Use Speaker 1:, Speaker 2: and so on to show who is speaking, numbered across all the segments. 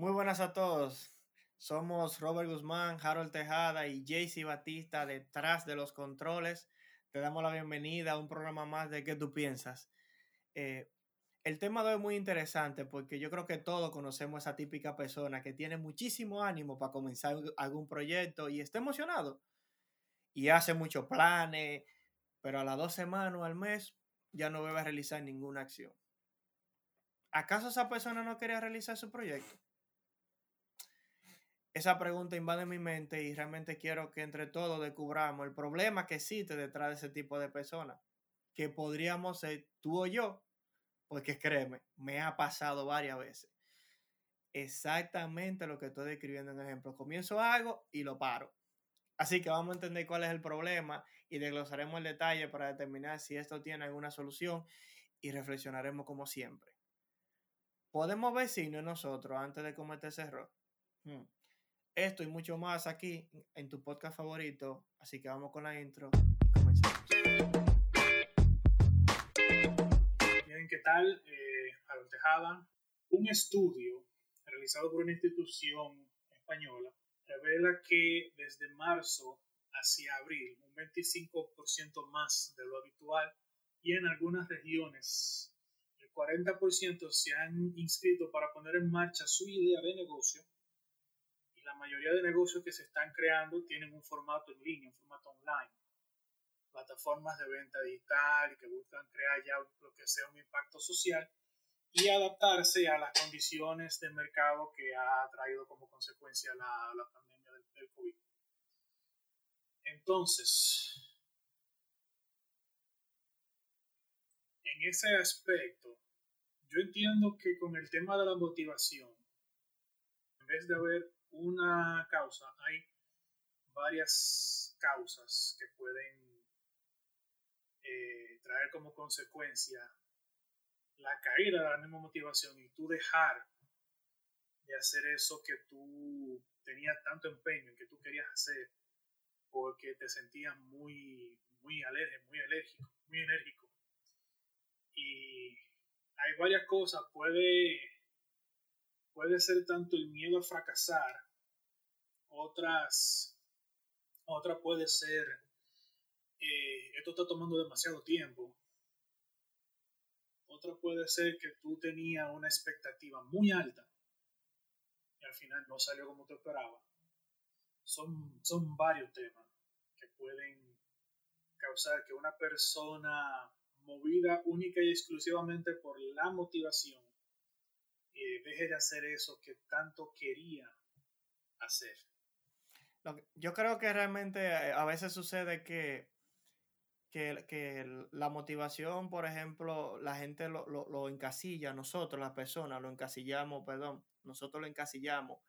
Speaker 1: Muy buenas a todos. Somos Robert Guzmán, Harold Tejada y JC Batista detrás de los controles. Te damos la bienvenida a un programa más de ¿Qué tú piensas? Eh, el tema de hoy es muy interesante porque yo creo que todos conocemos a esa típica persona que tiene muchísimo ánimo para comenzar algún proyecto y está emocionado y hace muchos planes, pero a las dos semanas o al mes ya no debe realizar ninguna acción. ¿Acaso esa persona no quería realizar su proyecto? Esa pregunta invade mi mente y realmente quiero que entre todos descubramos el problema que existe detrás de ese tipo de personas, que podríamos ser tú o yo, porque créeme, me ha pasado varias veces. Exactamente lo que estoy describiendo en ejemplo. Comienzo algo y lo paro. Así que vamos a entender cuál es el problema y desglosaremos el detalle para determinar si esto tiene alguna solución y reflexionaremos como siempre. ¿Podemos ver si no nosotros antes de cometer ese error? Hmm. Esto y mucho más aquí en tu podcast favorito. Así que vamos con la intro y comenzamos.
Speaker 2: Bien, ¿qué tal? Eh, Tejada. Un estudio realizado por una institución española revela que desde marzo hacia abril, un 25% más de lo habitual, y en algunas regiones el 40% se han inscrito para poner en marcha su idea de negocio la mayoría de negocios que se están creando tienen un formato en línea, un formato online. Plataformas de venta digital y que buscan crear ya lo que sea un impacto social y adaptarse a las condiciones de mercado que ha traído como consecuencia la, la pandemia del, del COVID. Entonces, en ese aspecto, yo entiendo que con el tema de la motivación, en vez de haber una causa, hay varias causas que pueden eh, traer como consecuencia la caída de la misma motivación y tú dejar de hacer eso que tú tenías tanto empeño que tú querías hacer porque te sentías muy muy alérgico, muy alérgico, muy enérgico. Y hay varias cosas, puede puede ser tanto el miedo a fracasar, otras, otra puede ser, eh, esto está tomando demasiado tiempo, otra puede ser que tú tenías una expectativa muy alta y al final no salió como tú esperabas. Son, son varios temas que pueden causar que una persona movida única y exclusivamente por la motivación eh, deje de hacer eso que tanto quería hacer.
Speaker 1: Yo creo que realmente eh, a veces sucede que, que, la motivación, por ejemplo, la gente lo, lo, encasilla, nosotros, las personas, lo encasillamos, perdón, nosotros lo encasillamos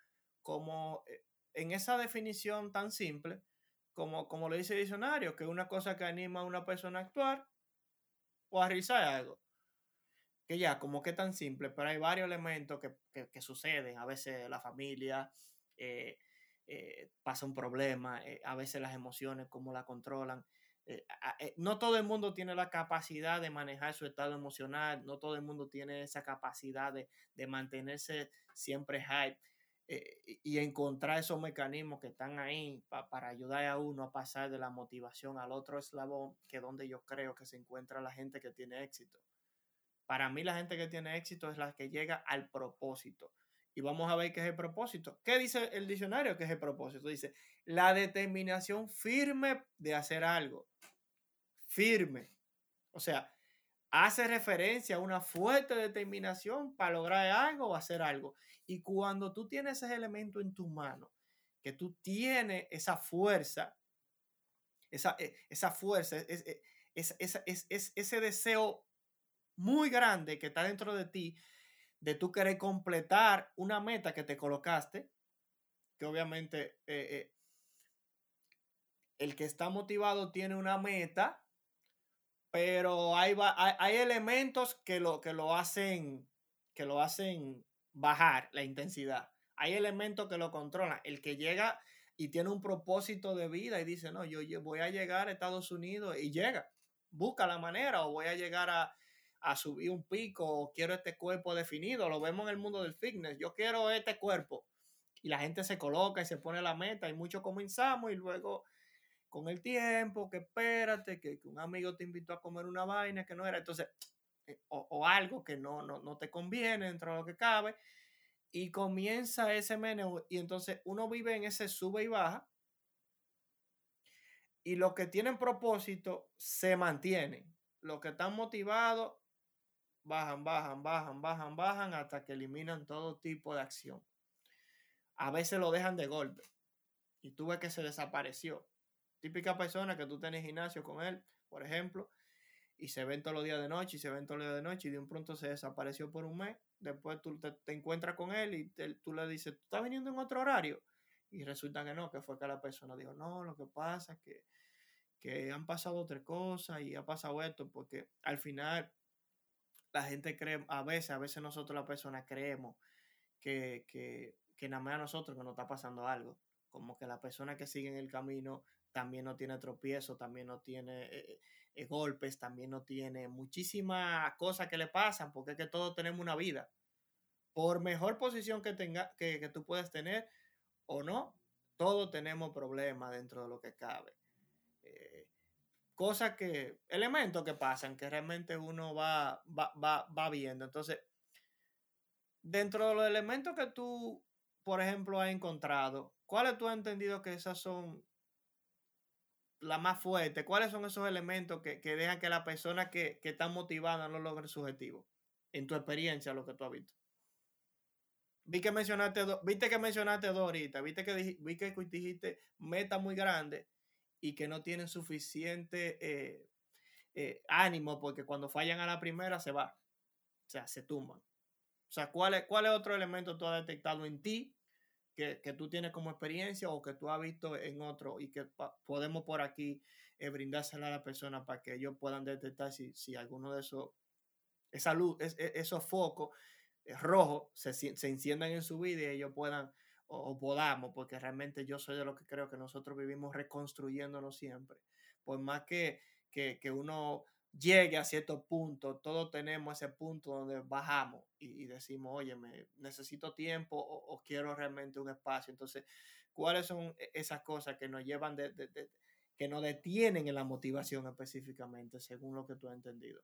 Speaker 1: como eh, en esa definición tan simple como, como lo dice el diccionario, que es una cosa que anima a una persona a actuar o a realizar algo que ya, como que tan simple, pero hay varios elementos que, suceden. A veces la familia eh, eh, pasa un problema, eh, a veces las emociones, cómo la controlan. no todo el mundo tiene la capacidad de manejar su estado emocional, no todo el mundo tiene esa capacidad de, mantenerse siempre hype. y encontrar esos mecanismos que están ahí para ayudar a uno a pasar de la motivación al otro eslabón, que es donde yo creo que se encuentra la gente que tiene éxito. Para mí la gente que tiene éxito es la que llega al propósito. Y vamos a ver qué es el propósito. ¿Qué dice el diccionario que es el propósito? Dice, la determinación firme de hacer algo. Firme. O sea, hace referencia a una fuerte determinación para lograr algo o hacer algo. Y cuando tú tienes ese elemento en tu mano, que tú tienes esa fuerza, esa, e, esa fuerza, es, es, es, ese deseo muy grande que está dentro de ti, de tú querer completar una meta que te colocaste, que obviamente eh, eh, el que está motivado tiene una meta, pero hay, hay, hay, elementos que lo, que lo hacen que lo hacen bajar la intensidad. Hay elementos que lo controlan. El que llega y tiene un propósito de vida y dice, no, yo voy a llegar a Estados Unidos y llega, busca la manera o voy a llegar a, a subir un pico o quiero este cuerpo definido. Lo vemos en el mundo del fitness. Yo quiero este cuerpo. Y la gente se coloca y se pone la meta y mucho comenzamos y luego con el tiempo, que espérate, que, un amigo te invitó a comer una vaina que no era. Entonces, eh, o, algo que no, no, no, te conviene dentro de lo que cabe. Y comienza ese meneo y entonces uno vive en ese sube y baja. Y los que tienen propósito se mantienen. Los que están motivados bajan, bajan, bajan, bajan, bajan hasta que eliminan todo tipo de acción. A veces lo dejan de golpe y tú ves que se desapareció. Típica persona que tú tenés gimnasio con él, por ejemplo, y se ven todos los días de noche y se ven todos los días de noche y de un pronto se desapareció por un mes. Después tú te, encuentras con él y tú le dices, ¿tú estás viniendo en otro horario? Y resulta que no, que fue que la persona dijo, no, lo que pasa es que, que han pasado otras cosas y ha pasado esto, porque al final la gente cree, a veces, a veces nosotros las personas creemos que, que, que nada más a nosotros que nos está pasando algo. Como que la persona que sigue en el camino también no tiene tropiezo, también no tiene eh, eh, golpes, también no tiene muchísimas cosas que le pasan, porque es que todos tenemos una vida. Por mejor posición que, tenga, que, que tú puedes tener o no, todos tenemos problemas dentro de lo que cabe. Cosas que, elementos que pasan, que realmente uno va, va, va, va viendo. Entonces, dentro de los elementos que tú, por ejemplo, has encontrado, ¿cuáles tú has entendido que esas son la más fuerte? ¿Cuáles son esos elementos que, que dejan que la persona que, que está motivada no logre su objetivo? En tu experiencia, lo que tú has visto. Vi que mencionaste, viste que mencionaste dos ahorita, viste vi que dijiste meta muy grande y que no tienen suficiente eh, eh, ánimo porque cuando fallan a la primera se va, o sea, se tumban. O sea, ¿cuál es, cuál es otro elemento tú has detectado en ti que, que, tú tienes como experiencia o que tú has visto en otro y que podemos por aquí eh, brindársela a la persona para que ellos puedan detectar si, si alguno de esos, esa luz, es, e, esos focos eh, rojos se, se enciendan en su vida y ellos puedan o, podamos, porque realmente yo soy de lo que creo que nosotros vivimos reconstruyéndonos siempre. Por más que, que, que uno llegue a cierto punto, todos tenemos ese punto donde bajamos y, decimos, oye, me necesito tiempo o, quiero realmente un espacio. Entonces, ¿cuáles son e, esas cosas que nos llevan de, de, de, que nos detienen en la motivación específicamente, según lo que tú has entendido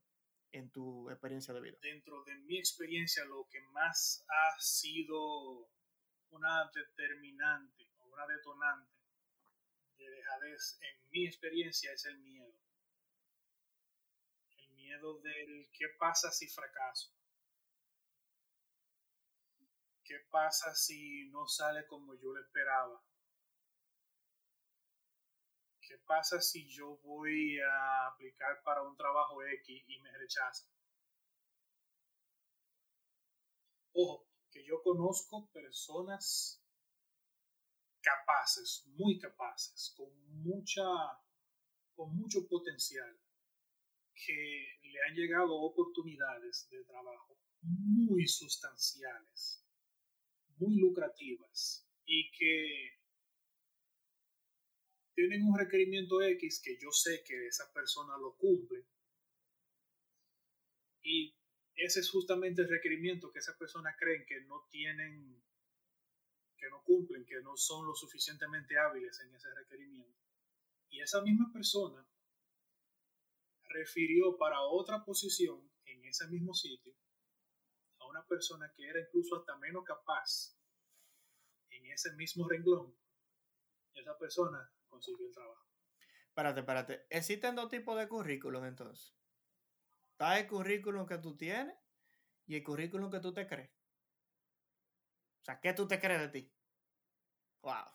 Speaker 1: en tu experiencia de vida?
Speaker 2: Dentro de mi experiencia, lo que más ha sido una determinante o una detonante de dejadez en mi experiencia es el miedo. El miedo del qué pasa si fracaso. ¿Qué pasa si no sale como yo lo esperaba? ¿Qué pasa si yo voy a aplicar para un trabajo X y me rechazan? Ojo, conozco personas capaces, muy capaces, con mucha, con mucho potencial, que le han llegado oportunidades de trabajo muy sustanciales, muy lucrativas y que tienen un requerimiento X que yo sé que esa persona lo cumple y ese es justamente el requerimiento que esas personas creen que no tienen, que no cumplen, que no son lo suficientemente hábiles en ese requerimiento. Y esa misma persona refirió para otra posición en ese mismo sitio a una persona que era incluso hasta menos capaz en ese mismo renglón. Y esa persona consiguió el trabajo.
Speaker 1: Espérate, espérate. ¿Existen dos tipos de currículum entonces? Está el currículum que tú tienes y el currículum que tú te crees. O sea, ¿qué tú te crees de ti? Wow.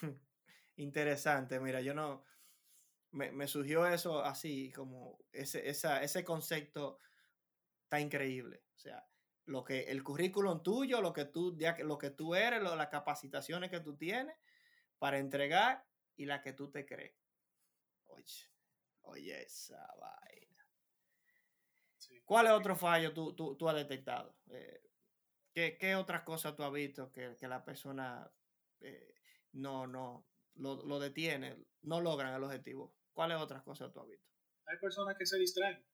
Speaker 1: Interesante. Mira, yo no. Me, surgió eso así, como ese, ese concepto está increíble. O sea, lo que el currículum tuyo, lo que tú, lo que tú eres, las capacitaciones que tú tienes para entregar y la que tú te crees. Oye, oye, esa vaina. ¿Cuál es otro fallo tú, tú, tú has detectado? Eh, ¿qué, ¿qué, otras cosas tú has visto que, que la persona eh, no, no lo, lo, detiene, no logran el objetivo? ¿Cuáles otras cosas tú has visto?
Speaker 2: Hay personas que se distraen.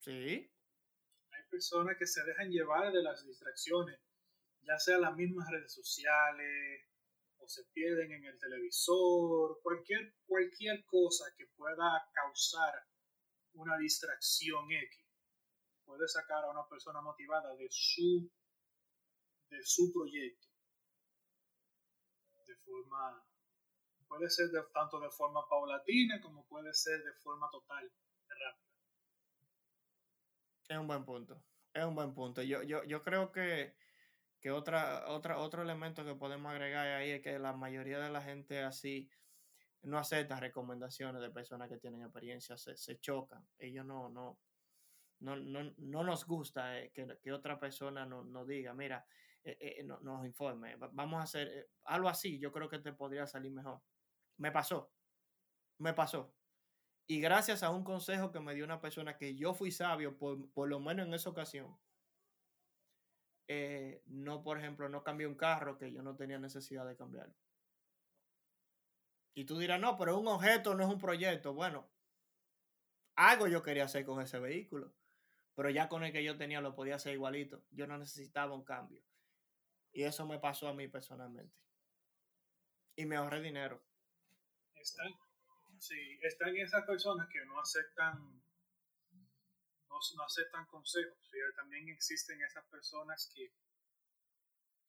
Speaker 1: Sí.
Speaker 2: personas que se dejan llevar de las distracciones, ya sea las mismas redes sociales, o se pierden en el televisor, cualquier, cualquier cosa que pueda causar una distracción X, puede sacar a una persona motivada de su, de su proyecto de forma, puede ser tanto de forma paulatina como puede ser de forma total, rápida.
Speaker 1: Es un buen punto. Es un buen punto. Yo, yo, yo creo que, que otra, otra, otro elemento que podemos agregar ahí es que la mayoría de la gente así no acepta recomendaciones de personas que tienen experiencia, se, se chocan. Ellos no, no, no, no, no nos gusta eh, que, que, otra persona nos no diga, mira, eh, eh, no, nos informe, vamos a hacer eh, algo así, yo creo que te podría salir mejor. Me pasó, me pasó. Y gracias a un consejo que me dio una persona que yo fui sabio, por, por lo menos en esa ocasión, no, por ejemplo, no cambié un carro que yo no tenía necesidad de cambiarlo. Y tú dirás, no, pero un objeto no es un proyecto. Bueno, algo yo quería hacer con ese vehículo, pero ya con el que yo tenía lo podía hacer igualito. Yo no necesitaba un cambio. Y eso me pasó a mí personalmente. Y me ahorré dinero.
Speaker 2: Están, sí, están esas personas que no aceptan no, aceptan consejos. También existen esas personas que,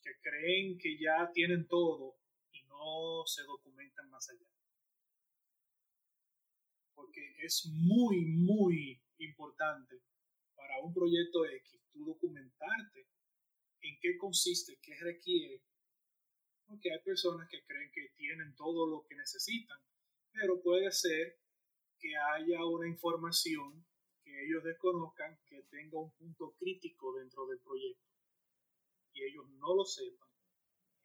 Speaker 2: que creen que ya tienen todo y no se documentan más allá. Porque es muy, muy importante para un proyecto X tú documentarte en qué consiste, qué requiere. Porque hay personas que creen que tienen todo lo que necesitan, pero puede ser que haya una información que ellos desconozcan que tenga un punto crítico dentro del proyecto y ellos no lo sepan,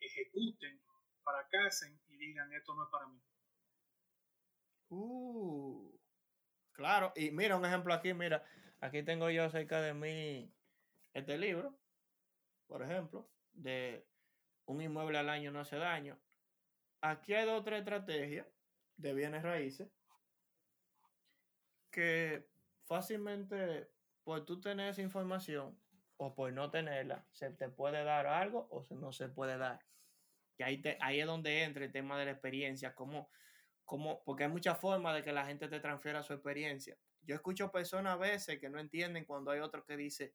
Speaker 2: ejecuten, fracasen y digan esto no es para mí.
Speaker 1: Uh, claro, y mira un ejemplo aquí, mira, aquí tengo yo cerca de mí este libro, por ejemplo, de un inmueble al año no hace daño. Aquí hay otra estrategia de bienes raíces que fácilmente por tú tener esa información o por no tenerla, se te puede dar algo o no se puede dar. Y ahí, te, ahí es donde entra el tema de la experiencia, como, como, porque hay muchas formas de que la gente te transfiera su experiencia. Yo escucho personas a veces que no entienden cuando hay otro que dice,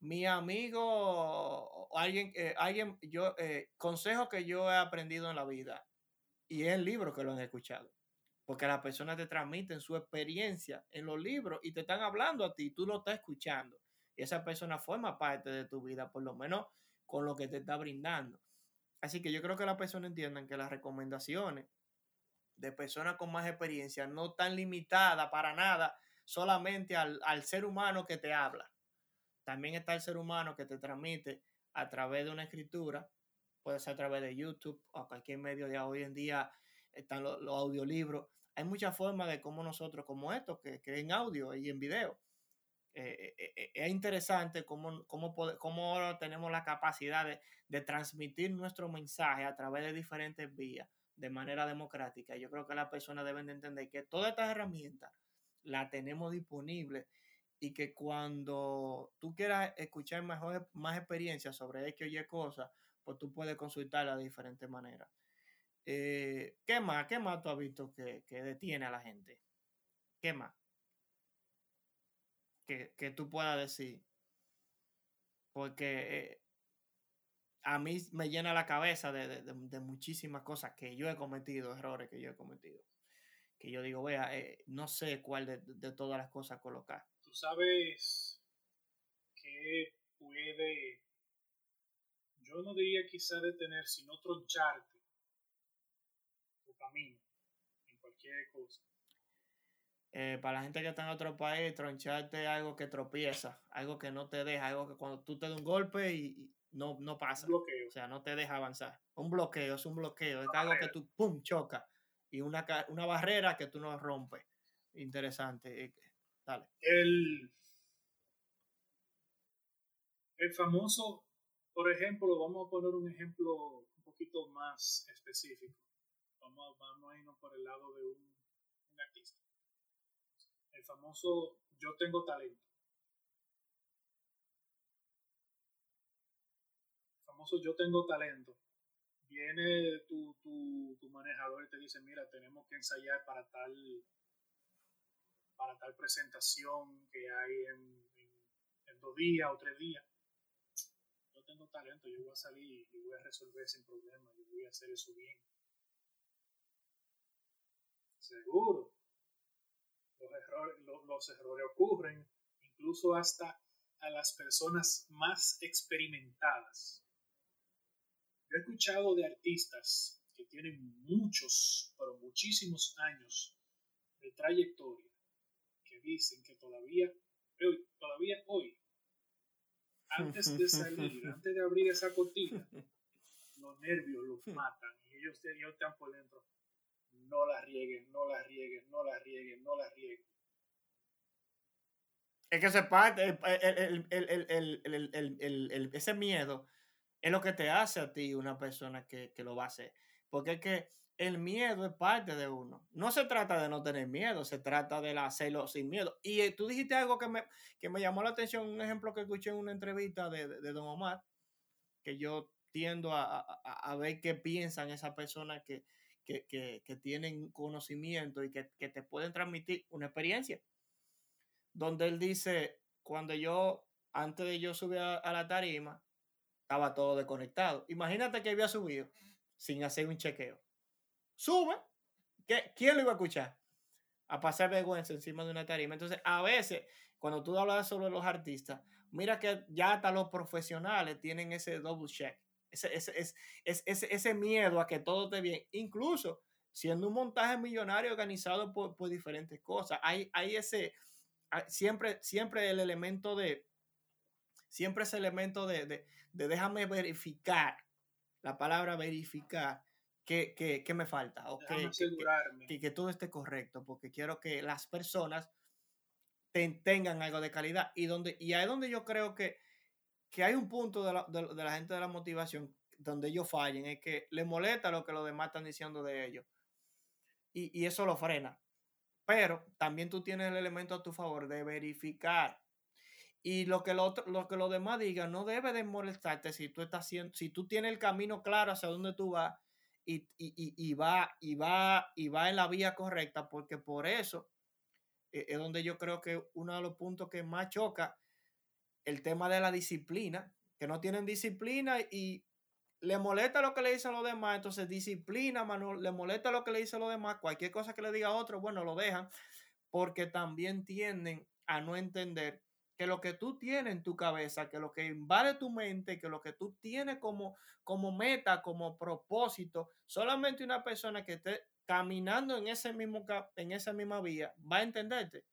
Speaker 1: mi amigo, alguien, eh, alguien, yo, eh, consejo que yo he aprendido en la vida, y es el libro que lo han escuchado porque las personas te transmiten su experiencia en los libros y te están hablando a ti, tú lo estás escuchando. Y esa persona forma parte de tu vida, por lo menos con lo que te está brindando. Así que yo creo que las personas entiendan que las recomendaciones de personas con más experiencia no están limitadas para nada solamente al, al ser humano que te habla. También está el ser humano que te transmite a través de una escritura, puede ser a través de YouTube o cualquier medio de hoy en día están los, audiolibros. Hay muchas formas de cómo nosotros, como esto, que, que en audio y en video. Eh, eh, eh, es interesante cómo, cómo, cómo tenemos la capacidad de, de, transmitir nuestro mensaje a través de diferentes vías de manera democrática. Yo creo que las personas deben de entender que todas estas herramientas las tenemos disponibles y que cuando tú quieras escuchar mejor, más experiencias sobre X o Y cosas, pues tú puedes consultarla de diferentes maneras. Eh, ¿Qué más? ¿Qué más tú has visto que, que detiene a la gente? ¿Qué más? Que, que tú puedas decir. Porque eh, a mí me llena la cabeza de, de, de, muchísimas cosas que yo he cometido, errores que yo he cometido. Que yo digo, vea, eh, no sé cuál de, de, todas las cosas colocar.
Speaker 2: Tú sabes que puede, yo no diría quizá detener, sino troncharte camino, en cualquier cosa.
Speaker 1: Eh, para la gente que está en otro país, troncharte algo que tropieza, algo que no te deja, algo que cuando tú te das un golpe y, no, no pasa.
Speaker 2: bloqueo.
Speaker 1: O sea, no te deja avanzar. Un bloqueo, es un bloqueo, es algo que tú, pum, choca y una, una barrera que tú no rompes. Interesante. Eh, dale.
Speaker 2: El, el famoso, por ejemplo, vamos a poner un ejemplo un poquito más específico. Vamos, vamos a irnos por el lado de un, un artista. El famoso yo tengo talento. El famoso yo tengo talento Viene tu, tu, tu manejador y te dice, mira, tenemos que ensayar para tal, para tal presentación que hay en, en dos días o tres días. Yo tengo talento, yo voy a salir y voy a resolver sin problema, y voy a hacer eso bien. Seguro. Los errores, los, errores ocurren incluso hasta a las personas más experimentadas. Yo he escuchado de artistas que tienen muchos, pero muchísimos años de trayectoria que dicen que todavía, todavía hoy, antes de salir, antes de abrir esa cortina, los nervios los matan y ellos, ellos están por dentro no la rieguen, no la rieguen, no la rieguen, no la rieguen.
Speaker 1: Es que se parte, ese miedo es lo que te hace a ti una persona que, lo va a hacer. Porque es que el miedo es parte de uno. No se trata de no tener miedo, se trata de hacerlo sin miedo. Y eh, tú dijiste algo que me, que me llamó la atención, un ejemplo que escuché en una entrevista de, de, Don Omar, que yo tiendo a, a ver qué piensan esas personas que, que, tienen conocimiento y que, te pueden transmitir una experiencia. Donde él dice, cuando yo, antes de yo subir a, la tarima, estaba todo desconectado. Imagínate que había subido sin hacer un chequeo. Sube. ¿Qué, ¿Quién lo iba a escuchar? A pasar vergüenza encima de una tarima. Entonces, a veces, cuando tú hablas sobre los artistas, mira que ya hasta los profesionales tienen ese double check ese, ese, ese, miedo a que todo esté bien, incluso siendo un montaje millonario organizado por, diferentes cosas. Hay, hay ese, siempre, siempre el elemento de, siempre ese elemento de, de, déjame verificar, la palabra verificar, que, que, me falta, o que, que, que, todo esté correcto, porque quiero que las personas tengan algo de calidad. Y, donde, y ahí es donde yo creo que que hay un punto de la, de, la, gente de la motivación donde ellos fallen, es que les molesta lo que los demás están diciendo de ellos. Y, y eso lo frena. Pero también tú tienes el elemento a tu favor de verificar. Y lo que, lo, lo que los demás digan no debe de molestarte si tú estás haciendo, si tú tienes el camino claro hacia dónde tú vas y, y, y, va, y, va, y va en la vía correcta, porque por eso eh, es donde yo creo que uno de los puntos que más choca el tema de la disciplina, que no tienen disciplina y le molesta lo que le dicen los demás, entonces disciplina, mano, le molesta lo que le dicen los demás, cualquier cosa que le diga a otro, bueno, lo dejan, porque también tienden a no entender que lo que tú tienes en tu cabeza, que lo que invade tu mente, que lo que tú tienes como, como meta, como propósito, solamente una persona que esté caminando en, ese mismo, en esa misma vía va a entenderte.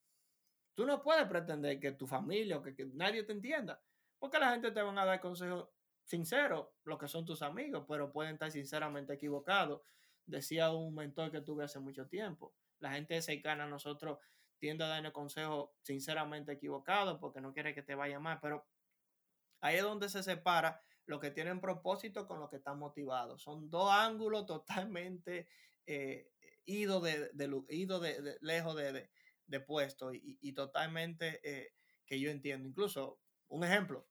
Speaker 1: Tú no puedes pretender que tu familia o que, nadie te entienda, porque la gente te van a dar consejos sinceros, lo que son tus amigos, pero pueden estar sinceramente equivocados. Decía un mentor que tuve hace mucho tiempo, la gente cercana a nosotros tiende a darnos consejos sinceramente equivocados porque no quiere que te vaya mal, pero ahí es donde se separa lo que tienen propósito con lo que están motivados. Son dos ángulos totalmente eh, idos de, de, lejos de, de puesto y, totalmente eh, que yo entiendo. Incluso, un ejemplo,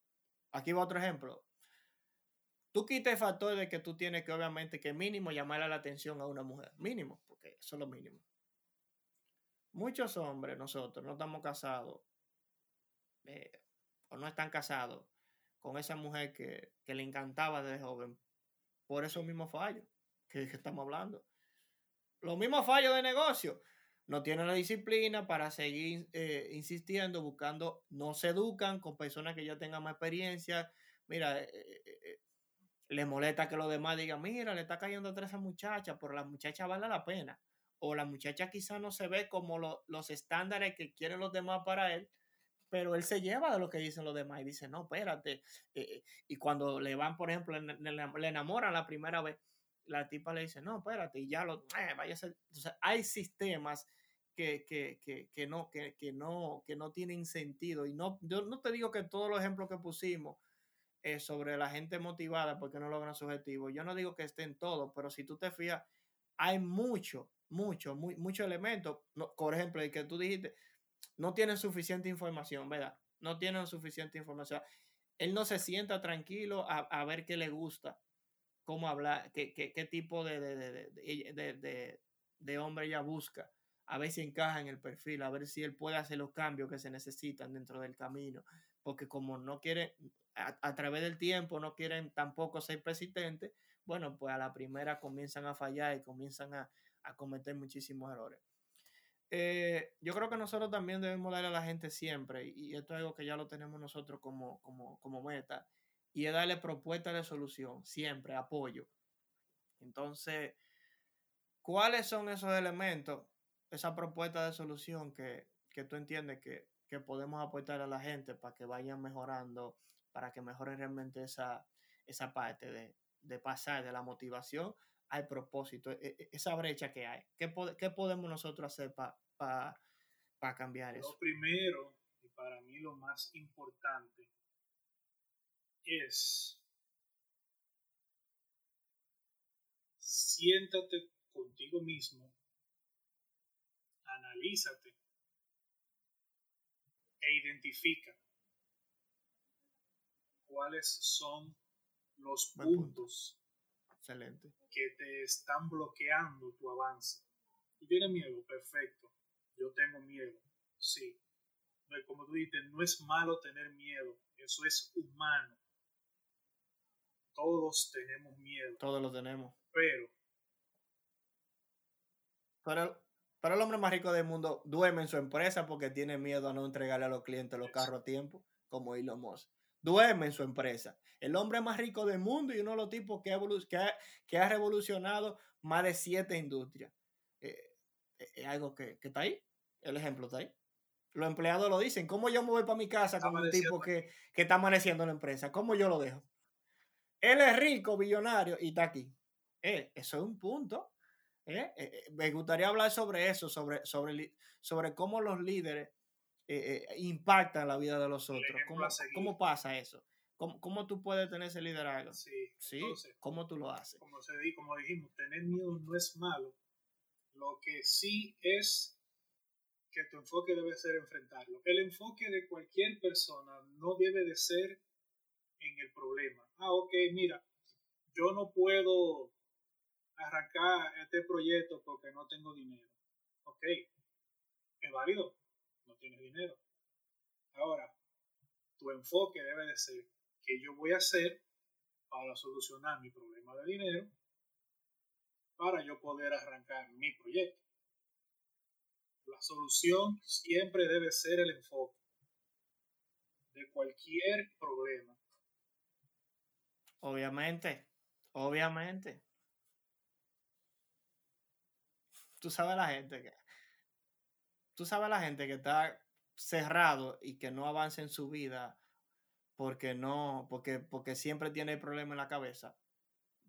Speaker 1: aquí va otro ejemplo. Tú quitas el factor de que tú tienes que, obviamente, que mínimo llamarle la atención a una mujer. Mínimo, porque eso es lo mínimo. Muchos hombres, nosotros, no estamos casados eh, o no están casados con esa mujer que, le encantaba desde joven por esos mismos fallos que, que estamos hablando. Los mismos fallos de negocio no tienen la disciplina para seguir eh, insistiendo, buscando, no se educan con personas que ya tengan más experiencia. Mira, eh, les molesta que los demás digan, mira, le está cayendo atrás a esa muchacha, pero la muchacha vale la pena. O la muchacha quizá no se ve como los estándares que quieren los demás para él, pero él se lleva de lo que dicen los demás y dice, no, espérate. y cuando le van, por ejemplo, le, enamoran la primera vez, la tipa le dice, no, espérate, y ya lo, vaya a ser. Entonces, hay sistemas que, no, que, no, que no tienen sentido. Y no, yo no te digo que todos los ejemplos que pusimos eh, sobre la gente motivada porque no logran su objetivo, yo no digo que estén todos, pero si tú te fijas, hay mucho, mucho, muy, muchos elementos. por ejemplo, el que tú dijiste, no tienen suficiente información, ¿verdad? No tienen suficiente información. él no se sienta tranquilo a, ver qué le gusta, cómo hablar, qué, qué, tipo de, de, de, hombre ella busca, a ver si encaja en el perfil, a ver si él puede hacer los cambios que se necesitan dentro del camino, porque como no quiere, a, través del tiempo no quieren tampoco ser persistentes, bueno, pues a la primera comienzan a fallar y comienzan a, a cometer muchísimos errores. Eh, yo creo que nosotros también debemos darle a la gente siempre, y esto es algo que ya lo tenemos nosotros como, como, como meta, y es darle propuesta de solución, siempre, apoyo. Entonces, ¿cuáles son esos elementos, esa propuesta de solución que, que tú entiendes que, que, podemos aportar a la gente para que vayan mejorando, para que mejoren realmente esa, esa parte de, de pasar de la motivación al propósito, e, e, esa brecha que hay. ¿Qué, qué podemos nosotros hacer para cambiar eso?
Speaker 2: Lo primero, y para mí lo más importante, es siéntate contigo mismo, analízate e identifica cuáles son los puntos
Speaker 1: Excelente.
Speaker 2: que te están bloqueando tu avance. Tú tienes miedo, perfecto. Yo tengo miedo, sí. Como tú dices, no es malo tener miedo, eso es humano. Todos tenemos miedo.
Speaker 1: Todos lo tenemos.
Speaker 2: Pero.
Speaker 1: Pero, pero el hombre más rico del mundo duerme en su empresa porque tiene miedo a no entregarle a los clientes los carros a tiempo, como Elon Musk duerme en su empresa. El hombre más rico del mundo y uno de los tipos que ha, que ha, revolucionado más de siete industrias. Eh, eh, es algo que, está ahí. El ejemplo está ahí. Los empleados lo dicen. ¿Cómo yo me voy para mi casa con un tipo que, está amaneciendo en la empresa? ¿Cómo yo lo dejo? Él es rico, billonario y está aquí. Eh, eso es un punto. me gustaría hablar sobre eso, sobre, sobre, sobre cómo los líderes eh, eh, impactan la vida de los otros. ¿Cómo, ¿Cómo, pasa eso? ¿Cómo, ¿Cómo, tú puedes tener ese liderazgo?
Speaker 2: Sí.
Speaker 1: ¿Sí? ¿Cómo tú lo haces?
Speaker 2: Como, se, como dijimos, tener miedo no es malo. Lo que sí es que tu enfoque debe ser enfrentarlo. El enfoque de cualquier persona no debe de ser en el problema. Ah, ok, mira, yo no puedo arrancar este proyecto porque no tengo dinero. Ok, es válido no tienes dinero. Ahora, tu enfoque debe de ser qué yo voy a hacer para solucionar mi problema de dinero para yo poder arrancar mi proyecto. La solución siempre debe ser el enfoque de cualquier problema.
Speaker 1: Obviamente, obviamente. Tú sabes la gente que tú sabes la gente que está cerrado y que no avanza en su vida porque no, porque, porque siempre tiene el problema en la cabeza.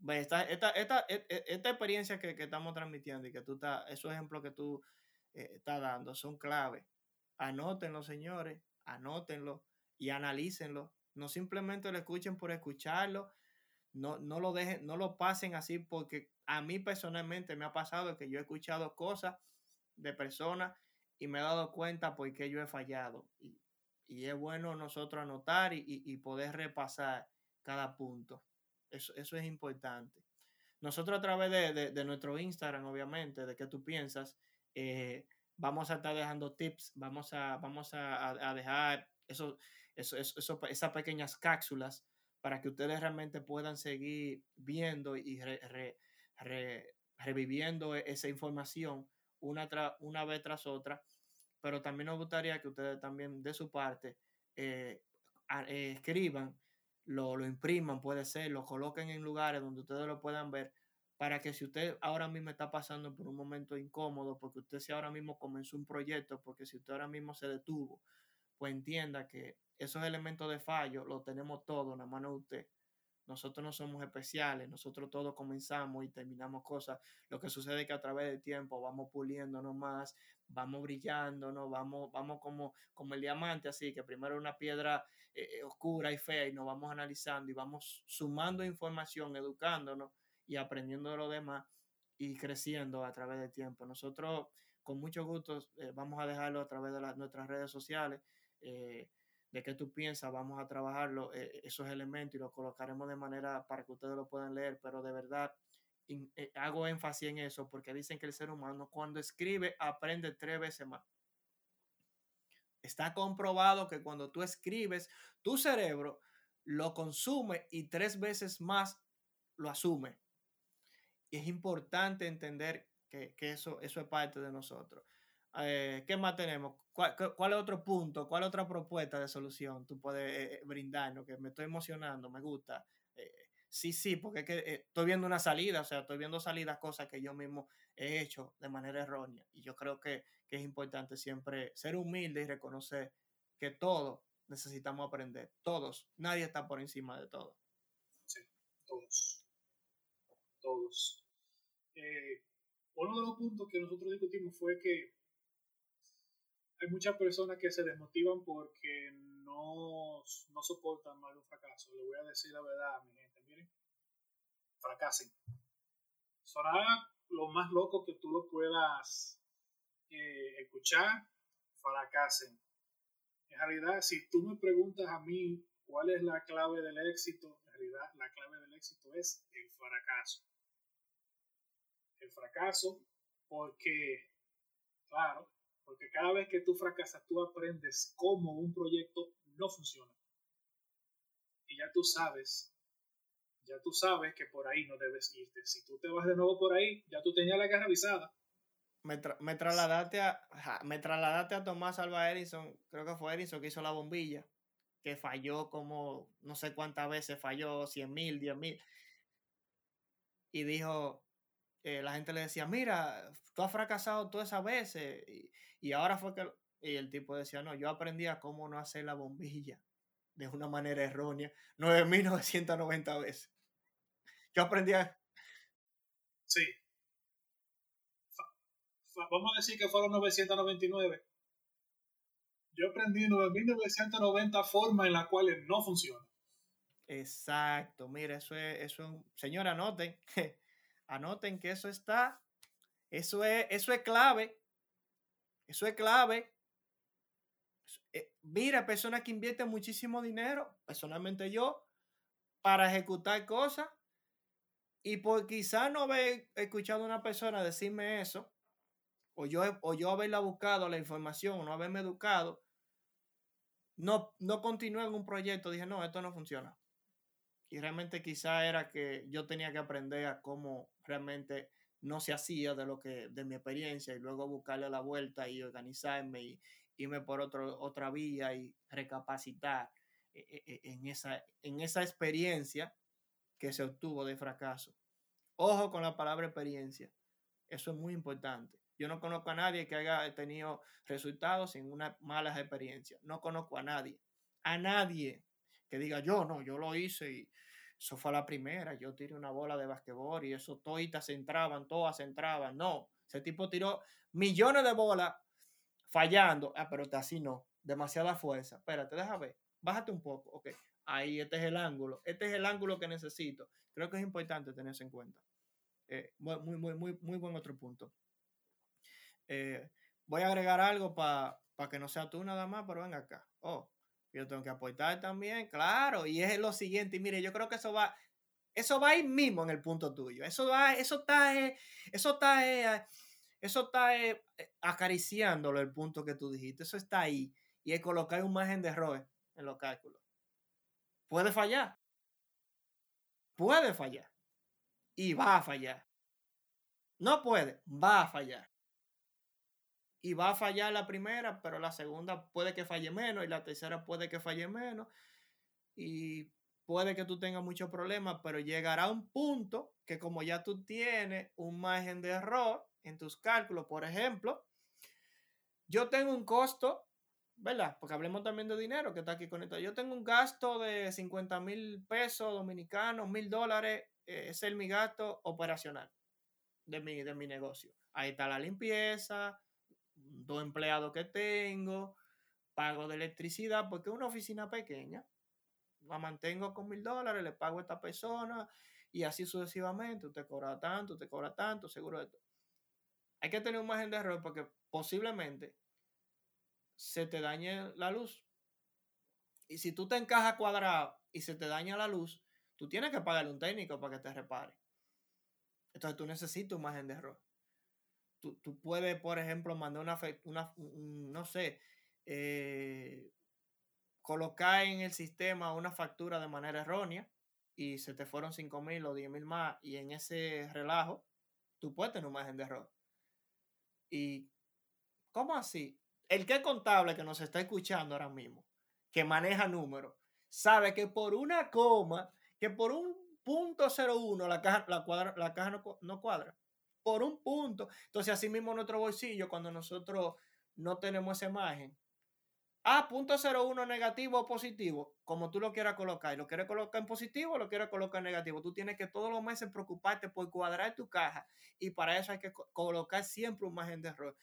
Speaker 1: Esta, esta, esta, e, e, esta experiencia que, que, estamos transmitiendo y que tú estás, esos ejemplos que tú eh, estás dando son clave. Anótenlo, señores, anótenlo y analícenlo. No simplemente lo escuchen por escucharlo. No, no lo dejen, no lo pasen así porque a mí personalmente me ha pasado que yo he escuchado cosas de personas y me he dado cuenta por qué yo he fallado. Y, es bueno nosotros anotar y, poder repasar cada punto. Eso, eso, es importante. Nosotros a través de, nuestro Instagram, obviamente, de qué tú piensas, eh, vamos a estar dejando tips, vamos a, vamos a, dejar eso, eso, eso, esas pequeñas cápsulas para que ustedes realmente puedan seguir viendo y reviviendo esa información una, una vez tras otra pero también nos gustaría que ustedes también de su parte eh, eh, escriban, lo, lo, impriman, puede ser, lo coloquen en lugares donde ustedes lo puedan ver, para que si usted ahora mismo está pasando por un momento incómodo, porque usted ahora mismo comenzó un proyecto, porque si usted ahora mismo se detuvo, pues entienda que esos elementos de fallo los tenemos todos en la mano de usted. Nosotros no somos especiales, nosotros todos comenzamos y terminamos cosas. Lo que sucede es que a través del tiempo vamos puliéndonos más, vamos brillando, vamos, vamos como, como el diamante, así que primero una piedra eh, eh, oscura y fea y nos vamos analizando y vamos sumando información, educándonos y aprendiendo de lo demás y creciendo a través del tiempo. Nosotros con mucho gusto eh, vamos a dejarlo a través de nuestras redes sociales. De qué tú piensas, vamos a trabajarlo, eh, esos elementos y los colocaremos de manera para que ustedes lo puedan leer, pero de verdad eh, hago énfasis en eso porque dicen que el ser humano cuando escribe aprende tres veces más. Está comprobado que cuando tú escribes, tu cerebro lo consume y tres veces más lo asume. Y es importante entender que, eso, eso es parte de nosotros. Eh, ¿Qué más tenemos? ¿Cuál, es otro punto? ¿Cuál otra propuesta de solución tú puedes eh, eh, brindarnos? Que me estoy emocionando, me gusta. sí, sí, porque estoy viendo una salida, o sea, estoy viendo salidas, cosas que yo mismo he hecho de manera errónea. Y yo creo que, que es importante siempre ser humilde y reconocer que todos necesitamos aprender. Todos. Nadie está por encima de todo.
Speaker 2: Sí, todos. Todos. uno de los puntos que nosotros discutimos fue que hay muchas personas que se desmotivan porque no, no soportan más un fracaso. Le voy a decir la verdad, mi gente. Miren, fracasen. Sonará lo más loco que tú lo puedas eh, escuchar, fracasen. En realidad, si tú me preguntas a mí cuál es la clave del éxito, en realidad la clave del éxito es el fracaso. El fracaso porque, claro, porque cada vez que tú fracasas, tú aprendes cómo un proyecto no funciona. Y ya tú sabes, ya tú sabes que por ahí no debes irte. Si tú te vas de nuevo por ahí, ya tú tenías la guerra avisada.
Speaker 1: Me, me, trasladaste a, me trasladaste a Tomás Alba Edison, creo que fue Edison que hizo la bombilla, que falló como no sé cuántas veces, falló 100 mil, 10 mil. Y dijo, eh, la gente le decía, mira, tú has fracasado todas esas veces. Y, y ahora fue que y el tipo decía, no, yo aprendí a cómo no hacer la bombilla de una manera errónea 9.990 veces. Yo aprendí a...
Speaker 2: Sí. Vamos a decir que fueron 999. Yo aprendí 9.990 formas en las cuales no funciona.
Speaker 1: Exacto, mira, eso es, eso señora, anoten, anoten que eso está, eso es, eso es clave eso es clave. Eh, mira, personas que invierten muchísimo dinero, personalmente yo, para ejecutar cosas. Y por quizá no haber escuchado a una persona decirme eso, o yo, o yo haberla buscado la información, o no haberme educado, no, no continué en un proyecto. Dije, no, esto no funciona. Y realmente quizá era que yo tenía que aprender a cómo realmente no se hacía de lo que de mi experiencia y luego buscarle la vuelta y organizarme y irme por otro, otra vía y recapacitar eh, eh, eh, en esa, en esa experiencia que se obtuvo de fracaso. Ojo con la palabra experiencia. Eso es muy importante. Yo no conozco a nadie que haya tenido resultados sin una mala experiencia. No conozco a nadie. A nadie que diga yo no, yo lo hice y eso fue la primera. Yo tiré una bola de basquetbol y eso todas entraban, todas entraban. No, ese tipo tiró millones de bolas fallando. Ah, pero así no. Demasiada fuerza. Espérate, déjame ver. Bájate un poco. Ok. Ahí, este es el ángulo. Este es el ángulo que necesito. Creo que es importante tenerse en cuenta. Eh, muy, muy, muy, muy buen otro punto. Eh, voy a agregar algo para que no sea tú nada más, pero ven acá. Oh, yo tengo que aportar también, claro, y es lo siguiente, y mire, yo creo que eso va, eso va ahí mismo en el punto tuyo, eso va, eso está, eh, eso está, eh, eso está eh, acariciándolo el punto que tú dijiste, eso está ahí, y es colocar un margen de error en los cálculos. Puede fallar, puede fallar, y va a fallar. No puede, va a fallar y va a fallar la primera, pero la segunda puede que falle menos y la tercera puede que falle menos y puede que tú tengas muchos problemas, pero llegará un punto que como ya tú tienes un margen de error en tus cálculos, por ejemplo, yo tengo un costo, ¿verdad? Porque hablemos también de dinero que está aquí conectado. Yo tengo un gasto de 50 mil pesos dominicanos, mil dólares, eh, es mi gasto operacional de mi, de mi negocio. Ahí está la limpieza, dos empleados que tengo, pago de electricidad, porque es una oficina pequeña, la mantengo con mil dólares, le pago a esta persona y así sucesivamente, usted cobra tanto, usted cobra tanto, seguro de todo. Hay que tener un margen de error porque posiblemente se te dañe la luz Y si tú te encajas cuadrado y se te daña la luz, tú tienes que pagarle un técnico para que te repare. Entonces tú necesitas un margen de error. Tú, tú puedes, por ejemplo, mandar una, una no sé, eh, colocar en el sistema una factura de manera errónea y se te fueron 5 mil o 10 mil más y en ese relajo tú puedes tener un margen de error. ¿Y cómo así? El que es contable que nos está escuchando ahora mismo, que maneja números, sabe que por una coma, que por un punto 01 la caja, la cuadra, la caja no, no cuadra. Por un punto. Entonces, así mismo nuestro bolsillo, cuando nosotros no tenemos esa imagen, Ah, punto 01 negativo o positivo, como tú lo quieras colocar. ¿Lo quieres colocar en positivo o lo quieres colocar en negativo? Tú tienes que todos los meses preocuparte por cuadrar tu caja y para eso hay que colocar siempre un margen de error.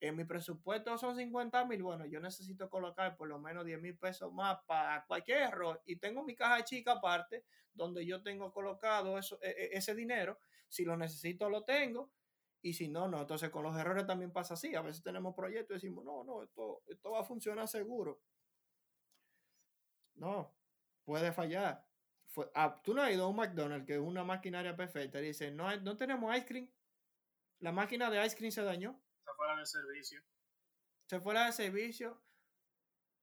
Speaker 1: En mi presupuesto son 50 mil. Bueno, yo necesito colocar por lo menos 10 mil pesos más para cualquier error y tengo mi caja chica aparte donde yo tengo colocado eso, e, e, ese dinero. Si lo necesito, lo tengo y si no, no. Entonces con los errores también pasa así. A veces tenemos proyectos y decimos, no, no, esto, esto va a funcionar seguro. No, puede fallar. Fue, ah, tú no has ido a un McDonald's que es una maquinaria perfecta y dice, no, no tenemos ice cream. La máquina de ice cream se dañó.
Speaker 2: Está fuera de servicio.
Speaker 1: Se fuera de servicio.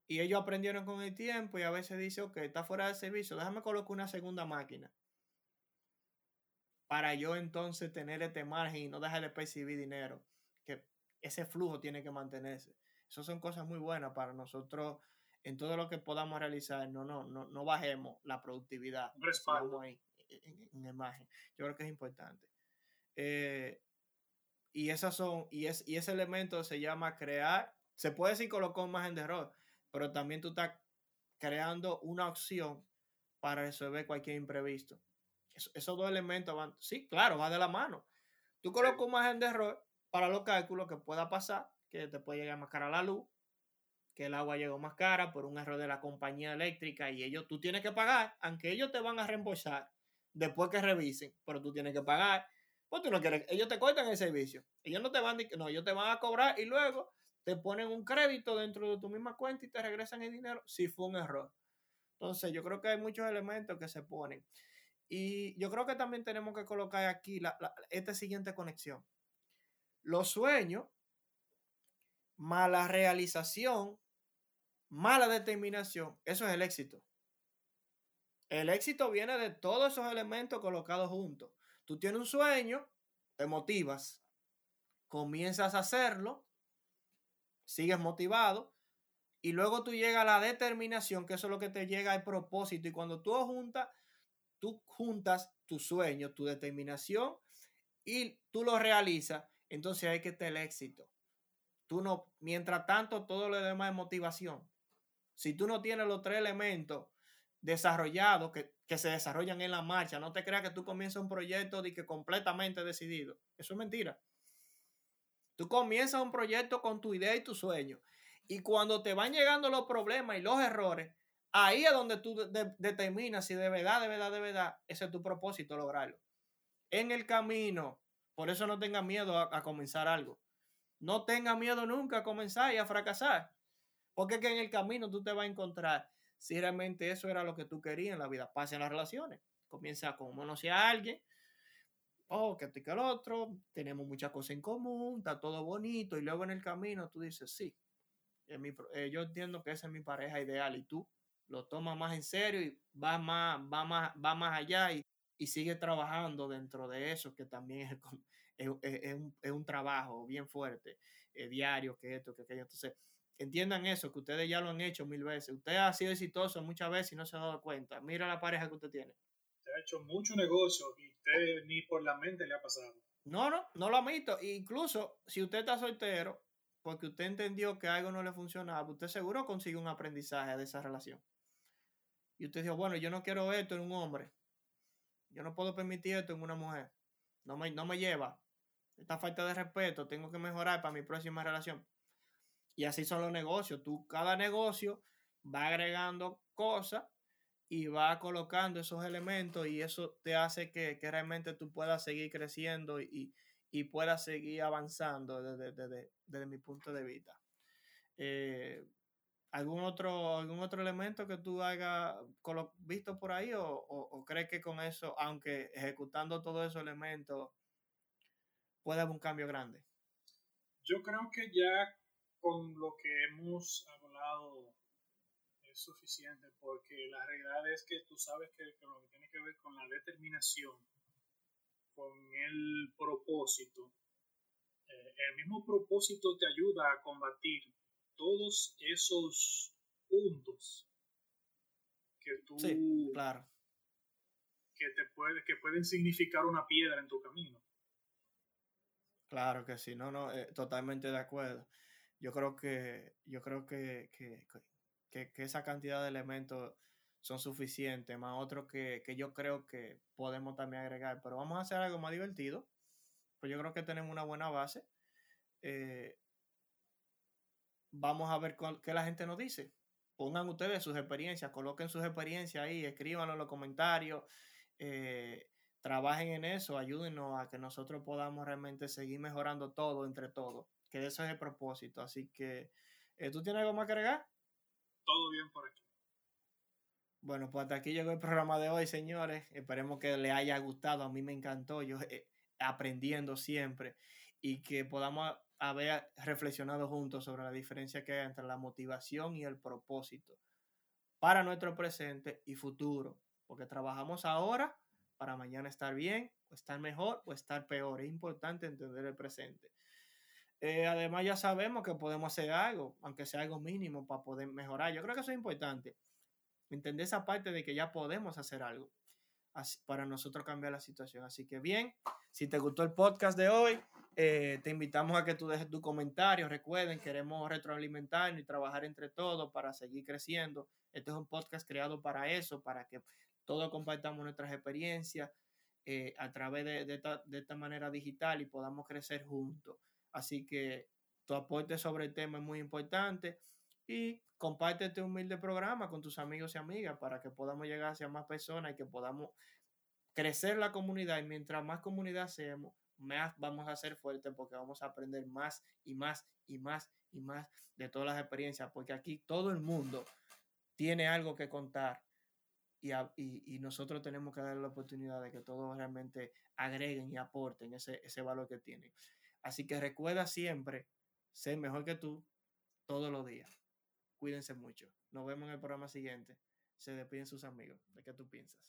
Speaker 1: Y ellos aprendieron con el tiempo y a veces dice, ok, está fuera de servicio, déjame colocar una segunda máquina para yo entonces tener este margen y no dejar de percibir dinero, que ese flujo tiene que mantenerse. Esas son cosas muy buenas para nosotros en todo lo que podamos realizar. No, no, no, no bajemos la productividad. Ahí, en, en, margen. Yo creo que es importante. Eh, y esas son, y, es, y ese elemento se llama crear, se puede decir colocar un margen de error, pero también tú estás creando una opción para resolver cualquier imprevisto esos dos elementos van, sí, claro, va de la mano. Tú colocas un margen de error para los cálculos que pueda pasar, que te puede llegar más cara la luz, que el agua llegó más cara por un error de la compañía eléctrica y ellos, tú tienes que pagar, aunque ellos te van a reembolsar después que revisen, pero tú tienes que pagar, pues tú no quieres, ellos te cortan el servicio, ellos no te van, no, ellos te van a cobrar y luego te ponen un crédito dentro de tu misma cuenta y te regresan el dinero si fue un error. Entonces, yo creo que hay muchos elementos que se ponen. Y yo creo que también tenemos que colocar aquí esta siguiente conexión. Los sueños, mala realización, mala determinación, eso es el éxito. El éxito viene de todos esos elementos colocados juntos. Tú tienes un sueño, te motivas, comienzas a hacerlo, sigues motivado, y luego tú llegas a la determinación, que eso es lo que te llega al propósito. Y cuando tú juntas tú juntas tu sueño, tu determinación y tú lo realizas, entonces hay que tener éxito. Tú no, mientras tanto, todo lo demás es motivación. Si tú no tienes los tres elementos desarrollados que, se desarrollan en la marcha, no te creas que tú comienzas un proyecto de que completamente decidido. Eso es mentira. Tú comienzas un proyecto con tu idea y tu sueño. Y cuando te van llegando los problemas y los errores, Ahí es donde tú determinas si de verdad, de verdad, de verdad, ese es tu propósito, lograrlo. En el camino, por eso no tengas miedo a, comenzar algo. No tengas miedo nunca a comenzar y a fracasar. Porque que en el camino tú te vas a encontrar si realmente eso era lo que tú querías en la vida. Pasa en las relaciones. Comienza a conocer a alguien. Oh, que estoy que el otro. Tenemos muchas cosas en común. Está todo bonito. Y luego en el camino tú dices, sí. Eh, yo entiendo que esa es mi pareja ideal. ¿Y tú? Lo toma más en serio y va más, va más, va más allá y, sigue trabajando dentro de eso, que también es, es, un, es un, trabajo bien fuerte, eh, diario, que esto, que aquello. Entonces, entiendan eso, que ustedes ya lo han hecho mil veces. Usted ha sido exitoso muchas veces y no se ha dado cuenta. Mira la pareja que usted tiene.
Speaker 2: Usted ha hecho mucho negocio y usted ni por la mente le ha pasado.
Speaker 1: No, no, no lo admito. Incluso si usted está soltero, porque usted entendió que algo no le funcionaba, usted seguro consigue un aprendizaje de esa relación y usted dijo, bueno, yo no quiero esto en un hombre, yo no puedo permitir esto en una mujer, no me, no me lleva, esta falta de respeto, tengo que mejorar para mi próxima relación. Y así son los negocios, tú cada negocio va agregando cosas y va colocando esos elementos y eso te hace que, realmente tú puedas seguir creciendo y, y puedas seguir avanzando desde, desde, mi punto de vista. Eh, ¿Algún otro, algún otro elemento que tú hayas visto por ahí o, o, crees que con eso, aunque ejecutando todos esos elementos, puede haber un cambio grande?
Speaker 2: Yo creo que ya con lo que hemos hablado es suficiente porque la realidad es que tú sabes que, lo que tiene que ver con la determinación, con el propósito, eh, el mismo propósito te ayuda a combatir todos esos puntos que tú
Speaker 1: claro.
Speaker 2: que te puede que pueden significar una piedra en tu camino.
Speaker 1: Claro que sí no no eh, totalmente de acuerdo. Yo creo que yo creo que, que, que, esa cantidad de elementos son suficientes más otros que, que yo creo que podemos también agregar. Pero vamos a hacer algo más divertido pues yo creo que tenemos una buena base. Eh, vamos a ver qué la gente nos dice. Pongan ustedes sus experiencias, coloquen sus experiencias ahí, escríbanlo en los comentarios, eh, trabajen en eso, ayúdenos a que nosotros podamos realmente seguir mejorando todo entre todos, que eso es el propósito. Así que, eh, ¿tú tienes algo más que agregar?
Speaker 2: Todo bien por aquí.
Speaker 1: Bueno, pues hasta aquí llegó el programa de hoy, señores. Esperemos que les haya gustado. A mí me encantó. Yo eh, aprendiendo siempre y que podamos haber reflexionado juntos sobre la diferencia que hay entre la motivación y el propósito para nuestro presente y futuro, porque trabajamos ahora para mañana estar bien, o estar mejor o estar peor. Es importante entender el presente. Eh, además, ya sabemos que podemos hacer algo, aunque sea algo mínimo, para poder mejorar. Yo creo que eso es importante. Entender esa parte de que ya podemos hacer algo para nosotros cambiar la situación. Así que bien, si te gustó el podcast de hoy, eh, te invitamos a que tú dejes tu comentario. Recuerden, queremos retroalimentarnos y trabajar entre todos para seguir creciendo. Este es un podcast creado para eso, para que todos compartamos nuestras experiencias eh, a través de, de, esta, de esta manera digital y podamos crecer juntos. Así que tu aporte sobre el tema es muy importante y comparte este humilde programa con tus amigos y amigas para que podamos llegar hacia más personas y que podamos crecer la comunidad y mientras más comunidad seamos, más vamos a ser fuertes porque vamos a aprender más y más y más y más de todas las experiencias, porque aquí todo el mundo tiene algo que contar y, y, nosotros tenemos que darle la oportunidad de que todos realmente agreguen y aporten ese, ese valor que tienen. Así que recuerda siempre ser mejor que tú todos los días. Cuídense mucho. Nos vemos en el programa siguiente. Se despiden sus amigos. ¿De qué tú piensas?